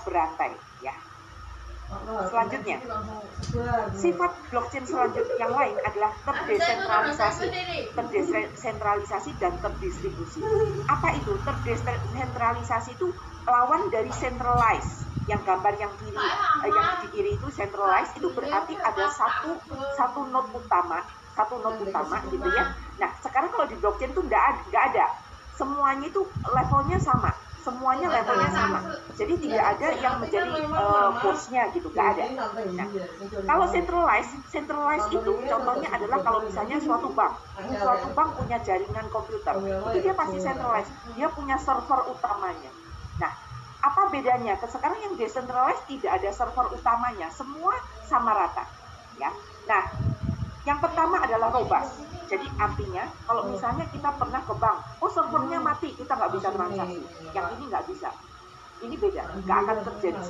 berantai ya. Selanjutnya, sifat blockchain selanjutnya yang lain adalah terdesentralisasi, terdesentralisasi dan terdistribusi. Apa itu? Terdesentralisasi itu lawan dari centralized. Yang gambar yang kiri, eh, yang di kiri itu centralized itu berarti ada satu satu node utama, satu node utama gitu ya. Nah, sekarang kalau di blockchain itu nggak ada. Semuanya itu levelnya sama semuanya levelnya sama. Jadi tidak ada yang menjadi uh, bosnya gitu, nggak ada. Nah, kalau centralized, centralized itu contohnya adalah kalau misalnya suatu bank, suatu bank punya jaringan komputer, itu dia pasti centralized, dia punya server utamanya. Nah, apa bedanya? Sekarang yang decentralized tidak ada server utamanya, semua sama rata, ya. Nah, yang pertama adalah robust. Jadi artinya kalau misalnya kita pernah ke bank, oh servernya mati, kita nggak bisa transaksi. Yang ini nggak bisa. Ini beda, nggak akan terjadi